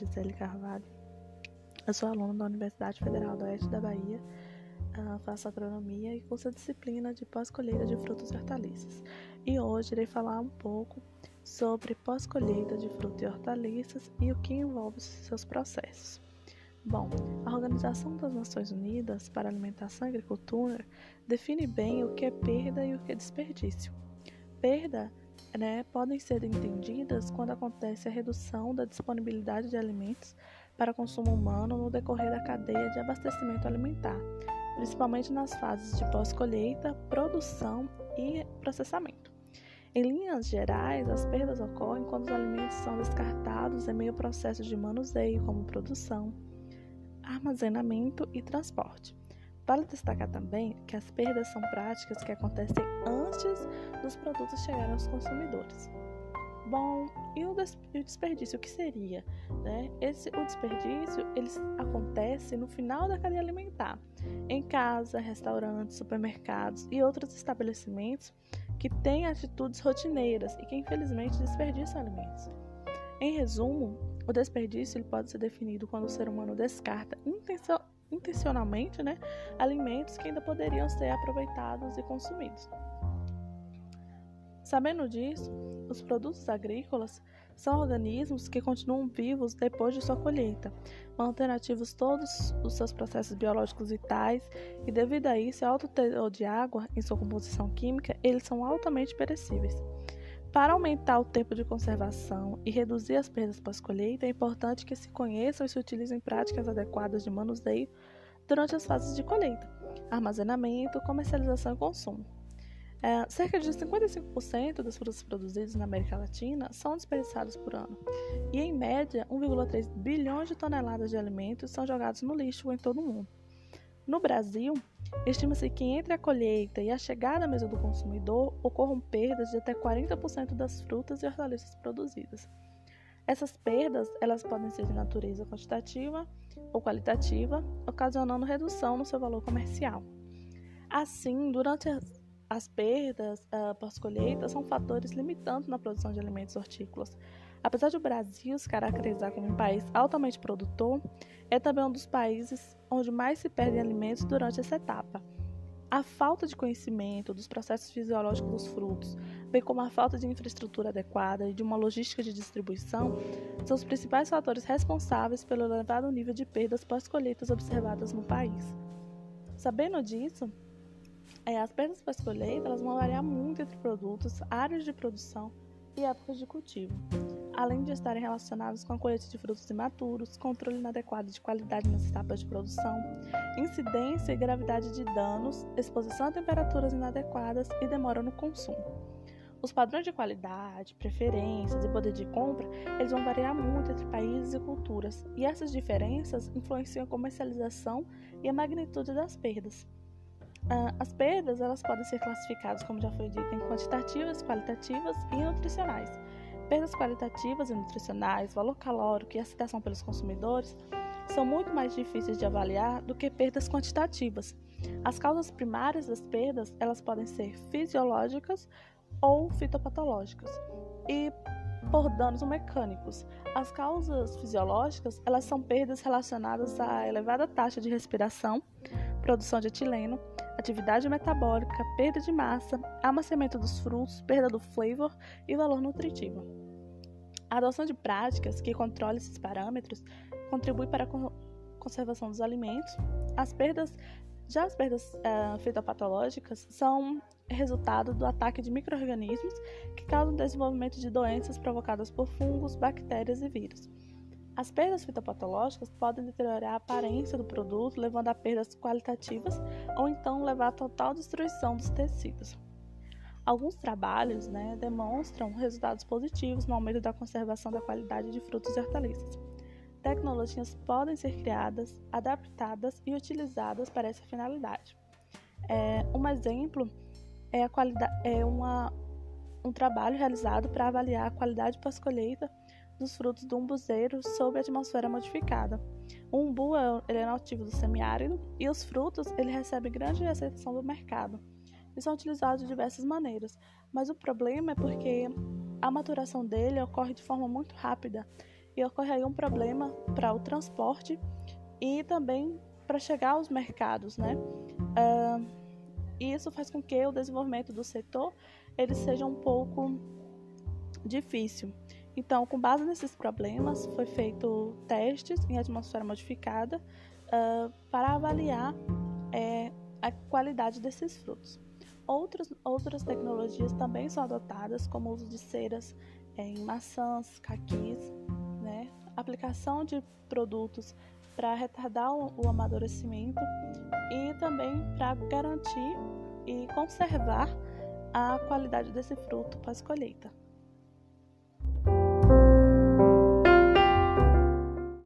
Gisele Carvalho. Eu sou aluna da Universidade Federal do Oeste da Bahia, uh, faço agronomia e curso a disciplina de pós-colheita de frutas e hortaliças. E hoje irei falar um pouco sobre pós-colheita de frutas e hortaliças e o que envolve seus processos. Bom, a Organização das Nações Unidas para a Alimentação e Agricultura define bem o que é perda e o que é desperdício. Perda né, podem ser entendidas quando acontece a redução da disponibilidade de alimentos para consumo humano no decorrer da cadeia de abastecimento alimentar, principalmente nas fases de pós-colheita, produção e processamento. Em linhas gerais, as perdas ocorrem quando os alimentos são descartados em meio ao processo de manuseio, como produção, armazenamento e transporte. Vale destacar também que as perdas são práticas que acontecem antes dos produtos chegarem aos consumidores. Bom, e o, desperdício, o que seria? Né? Esse, o desperdício ele acontece no final da cadeia alimentar, em casa, restaurantes, supermercados e outros estabelecimentos que têm atitudes rotineiras e que infelizmente desperdiçam alimentos. Em resumo, o desperdício ele pode ser definido quando o ser humano descarta intencionalmente né, alimentos que ainda poderiam ser aproveitados e consumidos. Sabendo disso, os produtos agrícolas são organismos que continuam vivos depois de sua colheita, mantendo ativos todos os seus processos biológicos vitais e, devido a isso, alto teor de água em sua composição química, eles são altamente perecíveis. Para aumentar o tempo de conservação e reduzir as perdas pós-colheita, é importante que se conheçam e se utilizem práticas adequadas de manuseio durante as fases de colheita, armazenamento, comercialização e consumo. É, cerca de 55% das frutas produzidas na América Latina são desperdiçadas por ano, e em média, 1,3 bilhões de toneladas de alimentos são jogados no lixo em todo o mundo. No Brasil, Estima-se que entre a colheita e a chegada à mesa do consumidor ocorram perdas de até 40% das frutas e hortaliças produzidas. Essas perdas elas podem ser de natureza quantitativa ou qualitativa, ocasionando redução no seu valor comercial. Assim, durante as, as perdas uh, pós-colheita são fatores limitantes na produção de alimentos hortícolas, Apesar de o Brasil se caracterizar como um país altamente produtor, é também um dos países onde mais se perdem alimentos durante essa etapa. A falta de conhecimento dos processos fisiológicos dos frutos, bem como a falta de infraestrutura adequada e de uma logística de distribuição, são os principais fatores responsáveis pelo elevado nível de perdas pós-colheitas observadas no país. Sabendo disso, é, as perdas pós-colheita vão variar muito entre produtos, áreas de produção e épocas de cultivo além de estarem relacionados com a colheita de frutos imaturos, controle inadequado de qualidade nas etapas de produção, incidência e gravidade de danos, exposição a temperaturas inadequadas e demora no consumo. Os padrões de qualidade, preferências e poder de compra, eles vão variar muito entre países e culturas, e essas diferenças influenciam a comercialização e a magnitude das perdas. Ah, as perdas elas podem ser classificadas, como já foi dito, em quantitativas, qualitativas e nutricionais. Perdas qualitativas e nutricionais, valor calórico e aceitação pelos consumidores são muito mais difíceis de avaliar do que perdas quantitativas. As causas primárias das perdas, elas podem ser fisiológicas ou fitopatológicas. E por danos mecânicos. As causas fisiológicas, elas são perdas relacionadas à elevada taxa de respiração, produção de etileno, atividade metabólica, perda de massa, amaciamento dos frutos, perda do flavor e valor nutritivo. A adoção de práticas que controlem esses parâmetros contribui para a conservação dos alimentos. As perdas, já as perdas uh, fitopatológicas são resultado do ataque de microrganismos que causam desenvolvimento de doenças provocadas por fungos, bactérias e vírus. As perdas fitopatológicas podem deteriorar a aparência do produto, levando a perdas qualitativas ou então levar à total destruição dos tecidos. Alguns trabalhos né, demonstram resultados positivos no aumento da conservação da qualidade de frutos e hortaliças. Tecnologias podem ser criadas, adaptadas e utilizadas para essa finalidade. É, um exemplo é, é uma, um trabalho realizado para avaliar a qualidade pós-colheita dos frutos do umbuzeiro sob a atmosfera modificada. O umbu é, ele é nativo do semiárido e os frutos ele recebe grande aceitação do mercado e são utilizados de diversas maneiras, mas o problema é porque a maturação dele ocorre de forma muito rápida e ocorre aí um problema para o transporte e também para chegar aos mercados, né? Uh, e isso faz com que o desenvolvimento do setor ele seja um pouco difícil. Então, com base nesses problemas, foi feito testes em atmosfera modificada uh, para avaliar é, a qualidade desses frutos. Outras, outras tecnologias também são adotadas, como o uso de ceras é, em maçãs, caquis, né? aplicação de produtos para retardar o, o amadurecimento e também para garantir e conservar a qualidade desse fruto pós-colheita.